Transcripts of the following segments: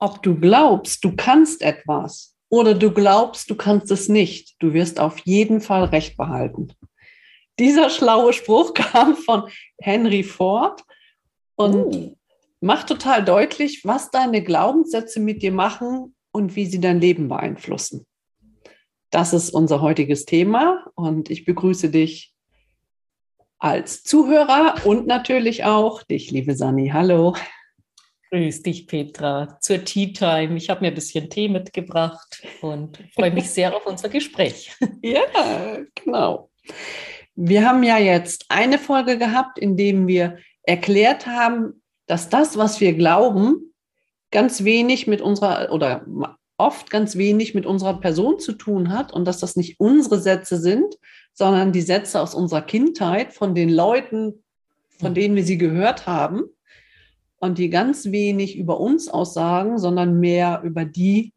Ob du glaubst, du kannst etwas oder du glaubst, du kannst es nicht, du wirst auf jeden Fall Recht behalten. Dieser schlaue Spruch kam von Henry Ford und uh. macht total deutlich, was deine Glaubenssätze mit dir machen und wie sie dein Leben beeinflussen. Das ist unser heutiges Thema und ich begrüße dich als Zuhörer und natürlich auch dich, liebe Sani. Hallo. Grüß dich, Petra, zur Tea Time. Ich habe mir ein bisschen Tee mitgebracht und freue mich sehr auf unser Gespräch. Ja, genau. Wir haben ja jetzt eine Folge gehabt, in dem wir erklärt haben, dass das, was wir glauben, ganz wenig mit unserer oder oft ganz wenig mit unserer Person zu tun hat und dass das nicht unsere Sätze sind, sondern die Sätze aus unserer Kindheit von den Leuten, von denen wir sie gehört haben und die ganz wenig über uns aussagen, sondern mehr über die,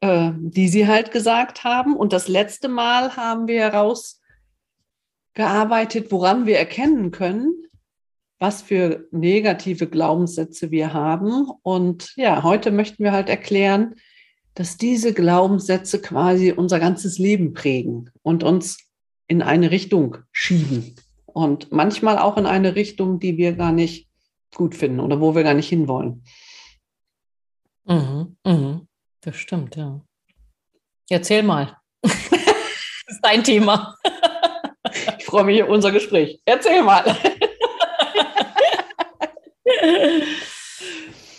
äh, die sie halt gesagt haben. Und das letzte Mal haben wir herausgearbeitet, woran wir erkennen können, was für negative Glaubenssätze wir haben. Und ja, heute möchten wir halt erklären, dass diese Glaubenssätze quasi unser ganzes Leben prägen und uns in eine Richtung schieben. Und manchmal auch in eine Richtung, die wir gar nicht gut finden oder wo wir gar nicht hinwollen. Mhm, mhm. Das stimmt, ja. Erzähl mal. das ist dein Thema. ich freue mich auf unser Gespräch. Erzähl mal.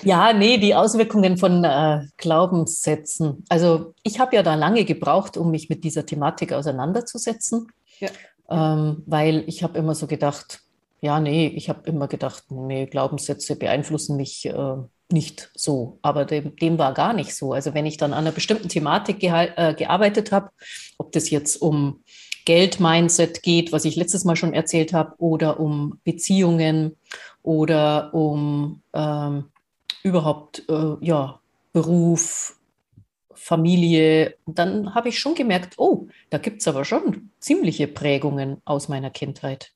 Ja, nee, die Auswirkungen von äh, Glaubenssätzen. Also ich habe ja da lange gebraucht, um mich mit dieser Thematik auseinanderzusetzen, ja. ähm, weil ich habe immer so gedacht, ja, nee, ich habe immer gedacht, nee, Glaubenssätze beeinflussen mich äh, nicht so. Aber dem, dem, war gar nicht so. Also wenn ich dann an einer bestimmten Thematik äh, gearbeitet habe, ob das jetzt um Geld-Mindset geht, was ich letztes Mal schon erzählt habe, oder um Beziehungen oder um ähm, überhaupt äh, ja, Beruf, Familie, dann habe ich schon gemerkt, oh, da gibt es aber schon ziemliche Prägungen aus meiner Kindheit.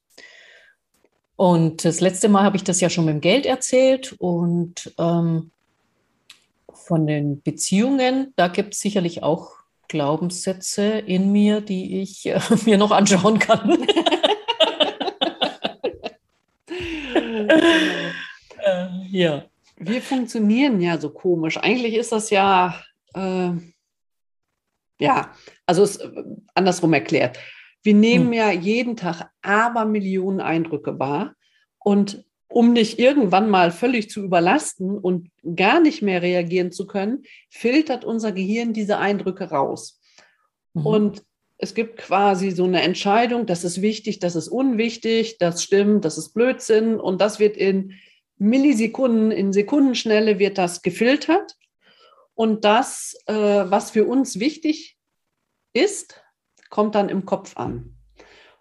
Und das letzte Mal habe ich das ja schon mit dem Geld erzählt und ähm, von den Beziehungen, da gibt es sicherlich auch Glaubenssätze in mir, die ich äh, mir noch anschauen kann. äh, ja. Wir funktionieren ja so komisch. Eigentlich ist das ja, äh, ja, also es, äh, andersrum erklärt. Wir nehmen hm. ja jeden Tag aber Millionen Eindrücke wahr. Und um nicht irgendwann mal völlig zu überlasten und gar nicht mehr reagieren zu können, filtert unser Gehirn diese Eindrücke raus. Mhm. Und es gibt quasi so eine Entscheidung, das ist wichtig, das ist unwichtig, das stimmt, das ist Blödsinn. Und das wird in Millisekunden, in Sekundenschnelle wird das gefiltert. Und das, äh, was für uns wichtig ist, kommt dann im Kopf an.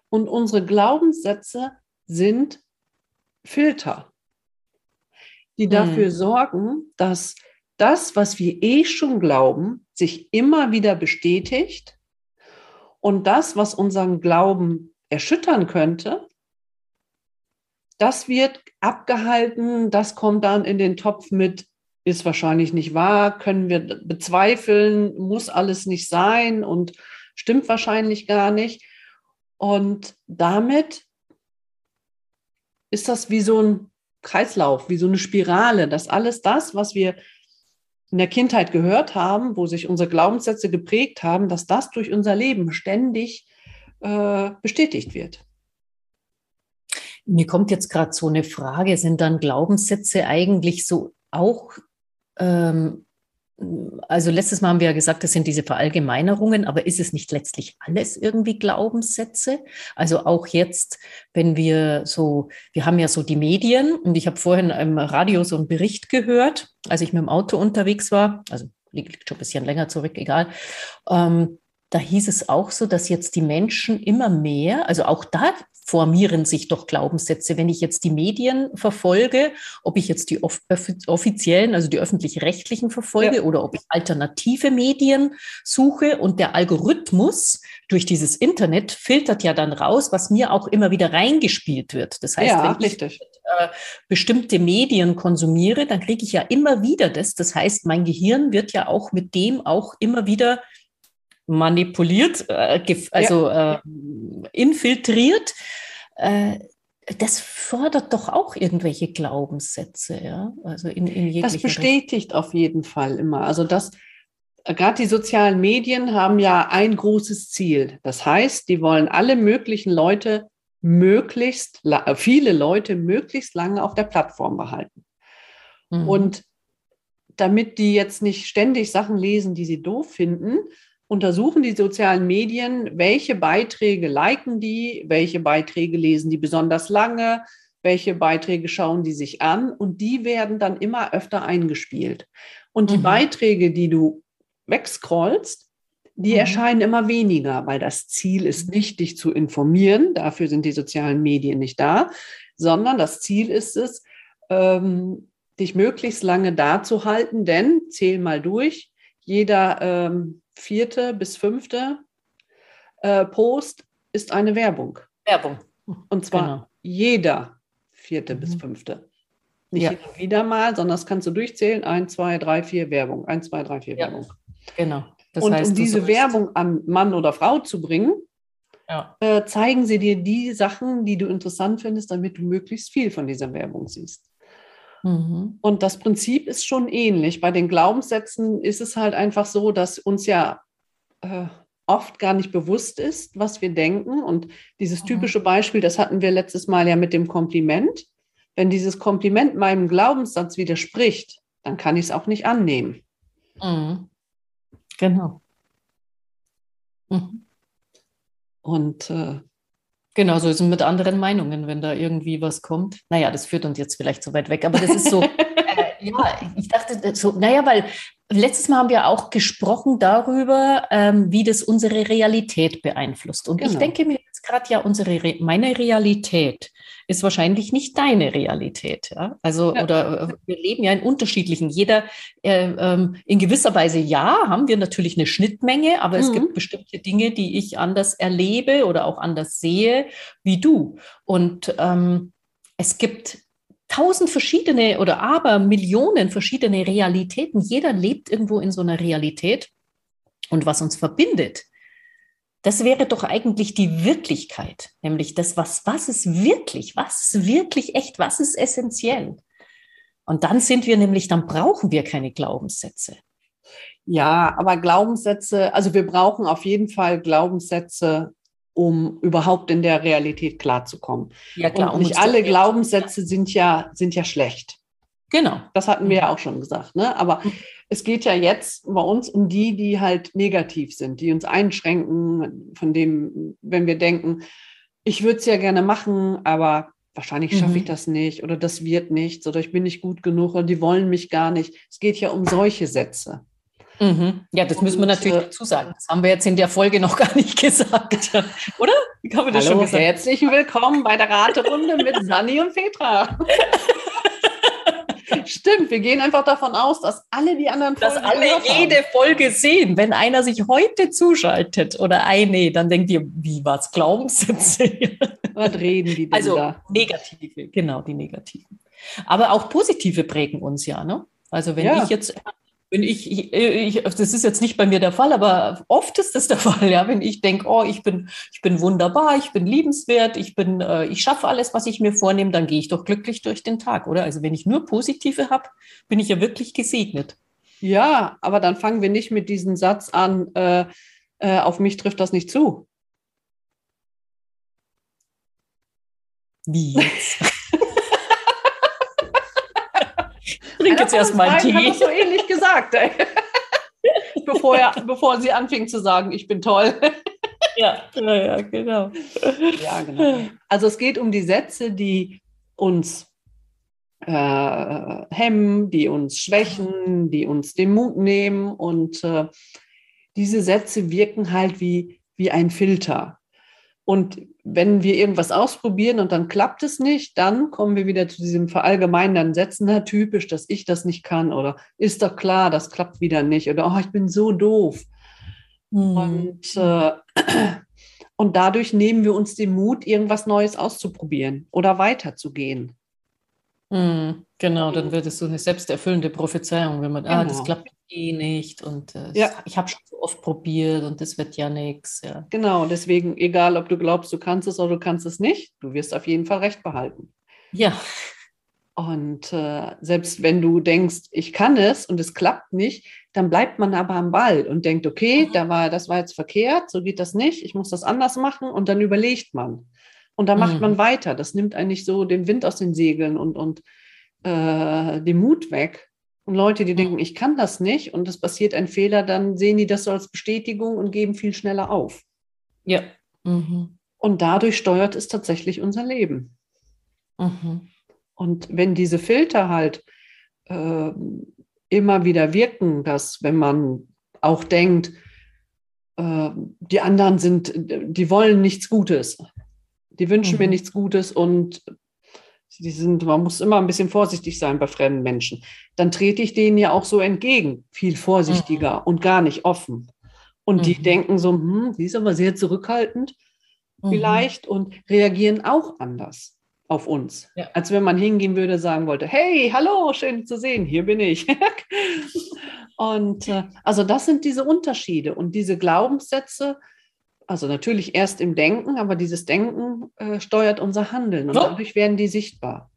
Und unsere Glaubenssätze sind Filter, die dafür hm. sorgen, dass das, was wir eh schon glauben, sich immer wieder bestätigt und das, was unseren Glauben erschüttern könnte, das wird abgehalten, das kommt dann in den Topf mit, ist wahrscheinlich nicht wahr, können wir bezweifeln, muss alles nicht sein und stimmt wahrscheinlich gar nicht. Und damit ist das wie so ein Kreislauf, wie so eine Spirale, dass alles das, was wir in der Kindheit gehört haben, wo sich unsere Glaubenssätze geprägt haben, dass das durch unser Leben ständig äh, bestätigt wird. Mir kommt jetzt gerade so eine Frage, sind dann Glaubenssätze eigentlich so auch ähm, also letztes Mal haben wir ja gesagt, das sind diese Verallgemeinerungen, aber ist es nicht letztlich alles irgendwie Glaubenssätze? Also auch jetzt, wenn wir so, wir haben ja so die Medien und ich habe vorhin im Radio so einen Bericht gehört, als ich mit dem Auto unterwegs war, also liegt schon ein bisschen länger zurück, egal. Ähm, da hieß es auch so, dass jetzt die Menschen immer mehr, also auch da formieren sich doch Glaubenssätze. Wenn ich jetzt die Medien verfolge, ob ich jetzt die offiziellen, also die öffentlich-rechtlichen verfolge ja. oder ob ich alternative Medien suche und der Algorithmus durch dieses Internet filtert ja dann raus, was mir auch immer wieder reingespielt wird. Das heißt, ja, wenn richtig. ich äh, bestimmte Medien konsumiere, dann kriege ich ja immer wieder das. Das heißt, mein Gehirn wird ja auch mit dem auch immer wieder manipuliert, äh, also ja. äh, infiltriert. Äh, das fördert doch auch irgendwelche Glaubenssätze, ja. Also in, in Das bestätigt Richtung. auf jeden Fall immer. Also das, gerade die sozialen Medien haben ja ein großes Ziel. Das heißt, die wollen alle möglichen Leute möglichst, viele Leute möglichst lange auf der Plattform behalten. Mhm. Und damit die jetzt nicht ständig Sachen lesen, die sie doof finden, untersuchen die sozialen Medien, welche Beiträge liken die, welche Beiträge lesen die besonders lange, welche Beiträge schauen die sich an und die werden dann immer öfter eingespielt. Und die mhm. Beiträge, die du wegscrollst, die mhm. erscheinen immer weniger, weil das Ziel ist nicht, dich zu informieren, dafür sind die sozialen Medien nicht da, sondern das Ziel ist es, ähm, dich möglichst lange da zu halten, denn zähl mal durch, jeder ähm, vierte bis fünfte äh, Post ist eine Werbung. Werbung. Und zwar genau. jeder vierte mhm. bis fünfte. Nicht ja. wieder mal, sondern das kannst du durchzählen. Ein, zwei, drei, vier Werbung. Ein, zwei, drei, vier ja. Werbung. Genau. Das und heißt, um diese Werbung an Mann oder Frau zu bringen, ja. äh, zeigen sie dir die Sachen, die du interessant findest, damit du möglichst viel von dieser Werbung siehst. Mhm. Und das Prinzip ist schon ähnlich. Bei den Glaubenssätzen ist es halt einfach so, dass uns ja äh, oft gar nicht bewusst ist, was wir denken. Und dieses typische Beispiel, das hatten wir letztes Mal ja mit dem Kompliment. Wenn dieses Kompliment meinem Glaubenssatz widerspricht, dann kann ich es auch nicht annehmen. Mhm. Genau. Mhm. Und äh, Genau, so ist es mit anderen Meinungen, wenn da irgendwie was kommt. Naja, das führt uns jetzt vielleicht so weit weg, aber das ist so, äh, ja, ich dachte so, naja, weil letztes Mal haben wir auch gesprochen darüber, ähm, wie das unsere Realität beeinflusst. Und genau. ich denke mir jetzt gerade ja, unsere Re meine Realität ist wahrscheinlich nicht deine Realität. Ja? Also, ja. oder äh, wir leben ja in unterschiedlichen. Jeder, äh, ähm, in gewisser Weise ja, haben wir natürlich eine Schnittmenge, aber mhm. es gibt bestimmte Dinge, die ich anders erlebe oder auch anders sehe wie du. Und ähm, es gibt tausend verschiedene oder aber Millionen verschiedene Realitäten. Jeder lebt irgendwo in so einer Realität. Und was uns verbindet, das wäre doch eigentlich die Wirklichkeit, nämlich das, was, was ist wirklich, was ist wirklich echt, was ist essentiell. Und dann sind wir nämlich, dann brauchen wir keine Glaubenssätze. Ja, aber Glaubenssätze, also wir brauchen auf jeden Fall Glaubenssätze, um überhaupt in der Realität klarzukommen. Ja, klar. Und nicht alle Glaubenssätze sind ja, sind ja schlecht. Genau. Das hatten wir ja auch schon gesagt. Ne? Aber mhm. Es geht ja jetzt bei uns um die, die halt negativ sind, die uns einschränken, von dem, wenn wir denken, ich würde es ja gerne machen, aber wahrscheinlich schaffe mhm. ich das nicht oder das wird nichts oder ich bin nicht gut genug oder die wollen mich gar nicht. Es geht ja um solche Sätze. Mhm. Ja, das und, müssen wir natürlich äh, dazu sagen. Das haben wir jetzt in der Folge noch gar nicht gesagt, oder? Ich habe das Hallo, schon gesagt. Herzlich willkommen bei der Raterunde mit Sani und Petra. Stimmt, wir gehen einfach davon aus, dass alle die anderen Folgen Dass alle jede Folge sehen. Wenn einer sich heute zuschaltet oder eine, dann denkt ihr, wie was Glaubenssätze? Was reden die denn also, da? negative, genau, die negativen. Aber auch positive prägen uns ja, ne? Also wenn ja. ich jetzt wenn ich, ich, ich, das ist jetzt nicht bei mir der Fall, aber oft ist das der Fall, ja, wenn ich denke, oh, ich bin, ich bin wunderbar, ich bin liebenswert, ich bin, äh, ich schaffe alles, was ich mir vornehme, dann gehe ich doch glücklich durch den Tag, oder? Also wenn ich nur Positive habe, bin ich ja wirklich gesegnet. Ja, aber dann fangen wir nicht mit diesem Satz an, äh, äh, auf mich trifft das nicht zu. Wie jetzt? trinke jetzt erstmal einen Tee. Ich habe so ähnlich gesagt, bevor, er, bevor sie anfing zu sagen, ich bin toll. ja, ja, ja, genau. Ja, genau. Also es geht um die Sätze, die uns äh, hemmen, die uns schwächen, die uns den Mut nehmen. Und äh, diese Sätze wirken halt wie, wie ein Filter. Und wenn wir irgendwas ausprobieren und dann klappt es nicht, dann kommen wir wieder zu diesem verallgemeinernden Sätzen, na typisch, dass ich das nicht kann oder ist doch klar, das klappt wieder nicht oder oh, ich bin so doof. Mhm. Und, äh, und dadurch nehmen wir uns den Mut, irgendwas Neues auszuprobieren oder weiterzugehen. Mhm, genau, dann wird es so eine selbsterfüllende Prophezeiung, wenn man, genau. ah, das genau. klappt eh nicht und äh, ja. ich habe schon so oft probiert und das wird ja nichts. Ja. Genau, deswegen, egal ob du glaubst, du kannst es oder du kannst es nicht, du wirst auf jeden Fall recht behalten. Ja. Und äh, selbst wenn du denkst, ich kann es und es klappt nicht, dann bleibt man aber am Ball und denkt, okay, mhm. da war, das war jetzt verkehrt, so geht das nicht, ich muss das anders machen und dann überlegt man. Und dann macht mhm. man weiter. Das nimmt eigentlich so den Wind aus den Segeln und, und äh, den Mut weg. Und Leute, die denken, ich kann das nicht und es passiert ein Fehler, dann sehen die das so als Bestätigung und geben viel schneller auf. Ja. Mhm. Und dadurch steuert es tatsächlich unser Leben. Mhm. Und wenn diese Filter halt äh, immer wieder wirken, dass wenn man auch denkt, äh, die anderen sind, die wollen nichts Gutes, die wünschen mhm. mir nichts Gutes und die sind, man muss immer ein bisschen vorsichtig sein bei fremden Menschen. Dann trete ich denen ja auch so entgegen, viel vorsichtiger mhm. und gar nicht offen. Und mhm. die denken so, hm, die ist aber sehr zurückhaltend mhm. vielleicht und reagieren auch anders auf uns. Ja. Als wenn man hingehen würde, sagen wollte, hey, hallo, schön zu sehen, hier bin ich. und äh, also das sind diese Unterschiede und diese Glaubenssätze, also natürlich erst im Denken, aber dieses Denken äh, steuert unser Handeln und oh. dadurch werden die sichtbar.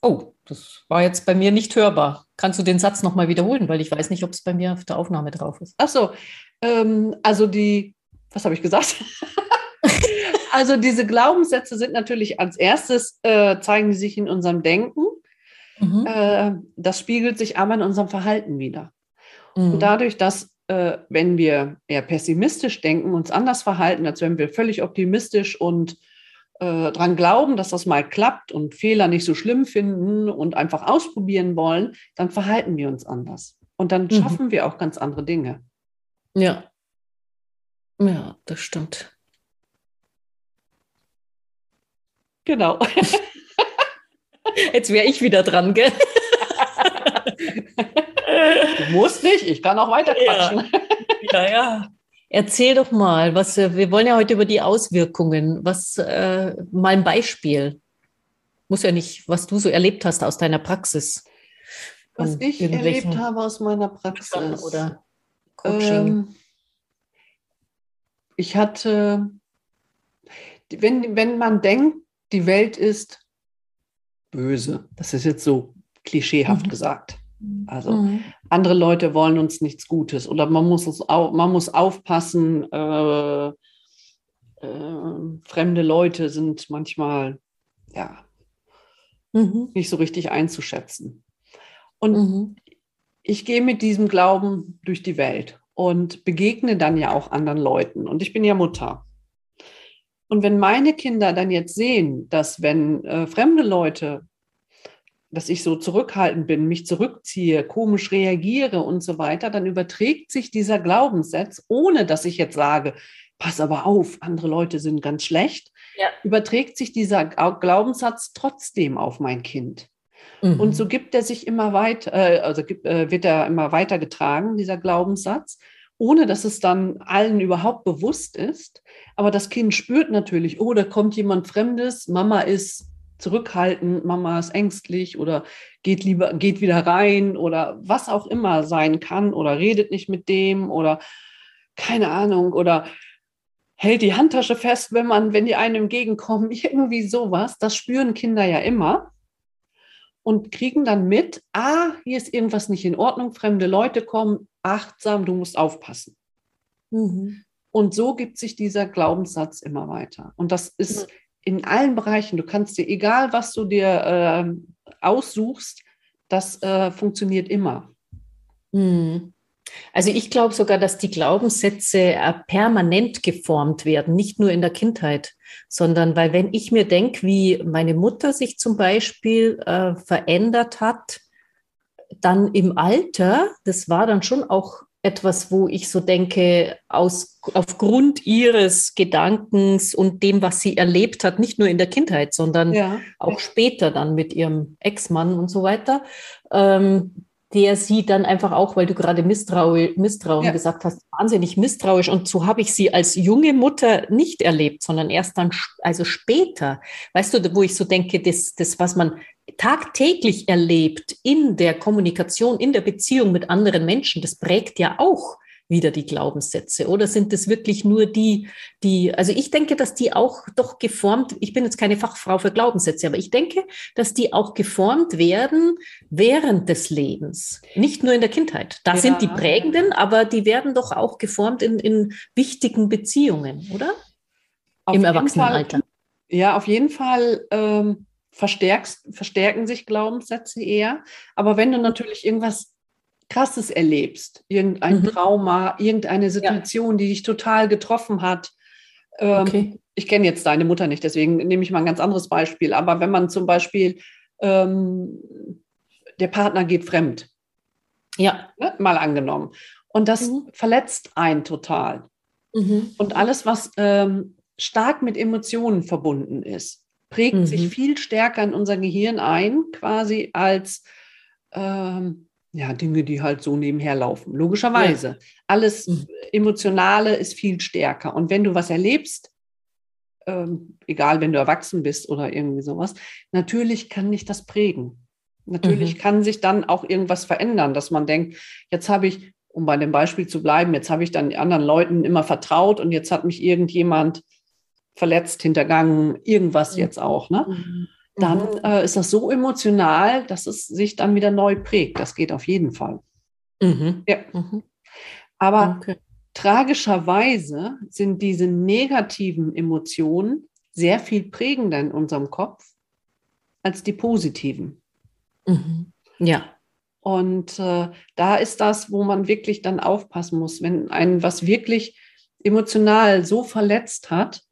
Oh, das war jetzt bei mir nicht hörbar. Kannst du den Satz nochmal wiederholen, weil ich weiß nicht, ob es bei mir auf der Aufnahme drauf ist. Ach so, ähm, also die, was habe ich gesagt? Also diese Glaubenssätze sind natürlich als erstes, äh, zeigen die sich in unserem Denken. Mhm. Äh, das spiegelt sich aber in unserem Verhalten wieder. Mhm. Und dadurch, dass äh, wenn wir eher pessimistisch denken, uns anders verhalten, als wenn wir völlig optimistisch und äh, dran glauben, dass das mal klappt und Fehler nicht so schlimm finden und einfach ausprobieren wollen, dann verhalten wir uns anders. Und dann mhm. schaffen wir auch ganz andere Dinge. Ja. Ja, das stimmt. Genau. Jetzt wäre ich wieder dran, gell? Du musst nicht, ich kann auch weiter quatschen. Ja, ja. ja. Erzähl doch mal, was wir wollen ja heute über die Auswirkungen. Was äh, mal ein Beispiel. Muss ja nicht, was du so erlebt hast aus deiner Praxis. Was ich erlebt habe aus meiner Praxis. Oder Coaching. Ähm, ich hatte, wenn, wenn man denkt, die Welt ist böse. Das ist jetzt so klischeehaft mhm. gesagt. Also mhm. andere Leute wollen uns nichts Gutes oder man muss, es au man muss aufpassen. Äh, äh, fremde Leute sind manchmal ja mhm. nicht so richtig einzuschätzen. Und mhm. ich gehe mit diesem Glauben durch die Welt und begegne dann ja auch anderen Leuten. Und ich bin ja Mutter. Und wenn meine Kinder dann jetzt sehen, dass wenn äh, fremde Leute, dass ich so zurückhaltend bin, mich zurückziehe, komisch reagiere und so weiter, dann überträgt sich dieser Glaubenssatz, ohne dass ich jetzt sage, pass aber auf, andere Leute sind ganz schlecht, ja. überträgt sich dieser Glaubenssatz trotzdem auf mein Kind. Mhm. Und so gibt er sich immer weiter, äh, also äh, wird er immer weitergetragen, dieser Glaubenssatz ohne dass es dann allen überhaupt bewusst ist. Aber das Kind spürt natürlich, oh, da kommt jemand Fremdes, Mama ist zurückhaltend, Mama ist ängstlich oder geht lieber, geht wieder rein oder was auch immer sein kann oder redet nicht mit dem oder keine Ahnung oder hält die Handtasche fest, wenn man, wenn die einem entgegenkommen, irgendwie sowas. Das spüren Kinder ja immer und kriegen dann mit, ah, hier ist irgendwas nicht in Ordnung, fremde Leute kommen, achtsam, du musst aufpassen. Mhm. Und so gibt sich dieser Glaubenssatz immer weiter. Und das ist mhm. In allen Bereichen. Du kannst dir, egal was du dir äh, aussuchst, das äh, funktioniert immer. Mhm. Also ich glaube sogar, dass die Glaubenssätze äh, permanent geformt werden, nicht nur in der Kindheit, sondern weil wenn ich mir denke, wie meine Mutter sich zum Beispiel äh, verändert hat, dann im Alter, das war dann schon auch etwas, wo ich so denke, aus, aufgrund ihres Gedankens und dem, was sie erlebt hat, nicht nur in der Kindheit, sondern ja. auch später dann mit ihrem Ex-Mann und so weiter, ähm, der sie dann einfach auch, weil du gerade Misstrauen, Misstrauen ja. gesagt hast, wahnsinnig misstrauisch. Und so habe ich sie als junge Mutter nicht erlebt, sondern erst dann, also später. Weißt du, wo ich so denke, das, das, was man tagtäglich erlebt in der Kommunikation, in der Beziehung mit anderen Menschen, das prägt ja auch wieder die Glaubenssätze? Oder sind es wirklich nur die, die, also ich denke, dass die auch doch geformt, ich bin jetzt keine Fachfrau für Glaubenssätze, aber ich denke, dass die auch geformt werden während des Lebens, nicht nur in der Kindheit. Da ja. sind die prägenden, aber die werden doch auch geformt in, in wichtigen Beziehungen, oder? Auf Im Erwachsenenalter. ja, auf jeden Fall. Ähm verstärken sich Glaubenssätze eher. Aber wenn du natürlich irgendwas Krasses erlebst, irgendein mhm. Trauma, irgendeine Situation, ja. die dich total getroffen hat. Ähm, okay. Ich kenne jetzt deine Mutter nicht, deswegen nehme ich mal ein ganz anderes Beispiel. Aber wenn man zum Beispiel ähm, der Partner geht fremd, ja, ne, mal angenommen, und das mhm. verletzt einen total. Mhm. Und alles, was ähm, stark mit Emotionen verbunden ist, prägt sich mhm. viel stärker in unser Gehirn ein, quasi als ähm, ja, Dinge, die halt so nebenher laufen. Logischerweise. Ja. Alles mhm. Emotionale ist viel stärker. Und wenn du was erlebst, ähm, egal wenn du erwachsen bist oder irgendwie sowas, natürlich kann dich das prägen. Natürlich mhm. kann sich dann auch irgendwas verändern, dass man denkt, jetzt habe ich, um bei dem Beispiel zu bleiben, jetzt habe ich dann anderen Leuten immer vertraut und jetzt hat mich irgendjemand verletzt, hintergangen, irgendwas mhm. jetzt auch. Ne? Mhm dann mhm. äh, ist das so emotional, dass es sich dann wieder neu prägt. Das geht auf jeden Fall. Mhm. Ja. Mhm. Aber okay. tragischerweise sind diese negativen Emotionen sehr viel prägender in unserem Kopf als die positiven. Ja. Und äh, da ist das, wo man wirklich dann aufpassen muss, wenn einen was wirklich emotional so verletzt hat,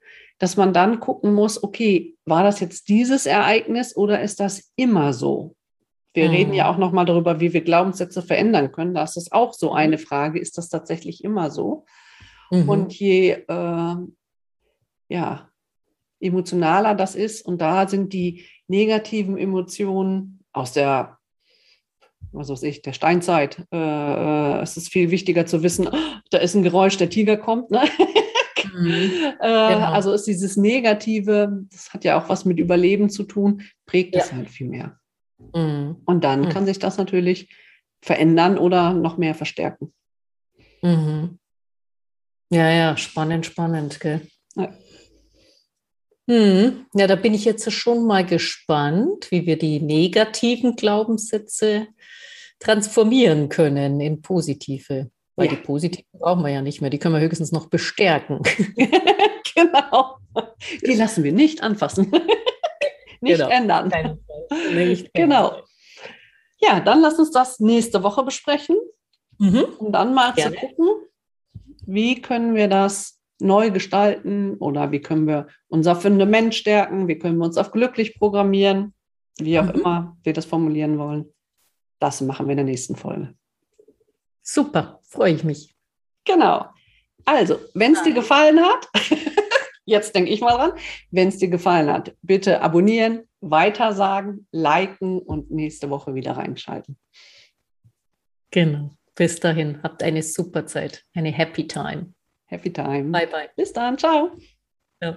dass man dann gucken muss, okay, war das jetzt dieses Ereignis oder ist das immer so? Wir mhm. reden ja auch nochmal darüber, wie wir Glaubenssätze verändern können. Da ist das auch so eine Frage, ist das tatsächlich immer so? Mhm. Und je äh, ja, emotionaler das ist, und da sind die negativen Emotionen aus der was weiß ich, der Steinzeit. Äh, äh es ist viel wichtiger zu wissen, oh, da ist ein Geräusch, der Tiger kommt. Ne? Mhm. Äh, genau. Also ist dieses Negative, das hat ja auch was mit Überleben zu tun, prägt es halt viel mehr. Mhm. Und dann mhm. kann sich das natürlich verändern oder noch mehr verstärken. Mhm. Ja, ja, spannend, spannend, gell? Ja. Hm. Ja, da bin ich jetzt schon mal gespannt, wie wir die negativen Glaubenssätze transformieren können in positive. Weil ja. die positiven brauchen wir ja nicht mehr, die können wir höchstens noch bestärken. genau. Die lassen wir nicht anfassen. nicht genau. ändern. Nicht genau. Ja, dann lass uns das nächste Woche besprechen, mhm. um dann mal Gerne. zu gucken, wie können wir das neu gestalten oder wie können wir unser Fundament stärken, wie können wir uns auf glücklich programmieren, wie auch mhm. immer wir das formulieren wollen. Das machen wir in der nächsten Folge. Super, freue ich mich. Genau. Also, wenn es dir gefallen hat, jetzt denke ich mal dran, wenn es dir gefallen hat, bitte abonnieren, weitersagen, liken und nächste Woche wieder reinschalten. Genau. Bis dahin, habt eine super Zeit, eine Happy Time. Happy Time. Bye, bye. Bis dann. Ciao. Ja.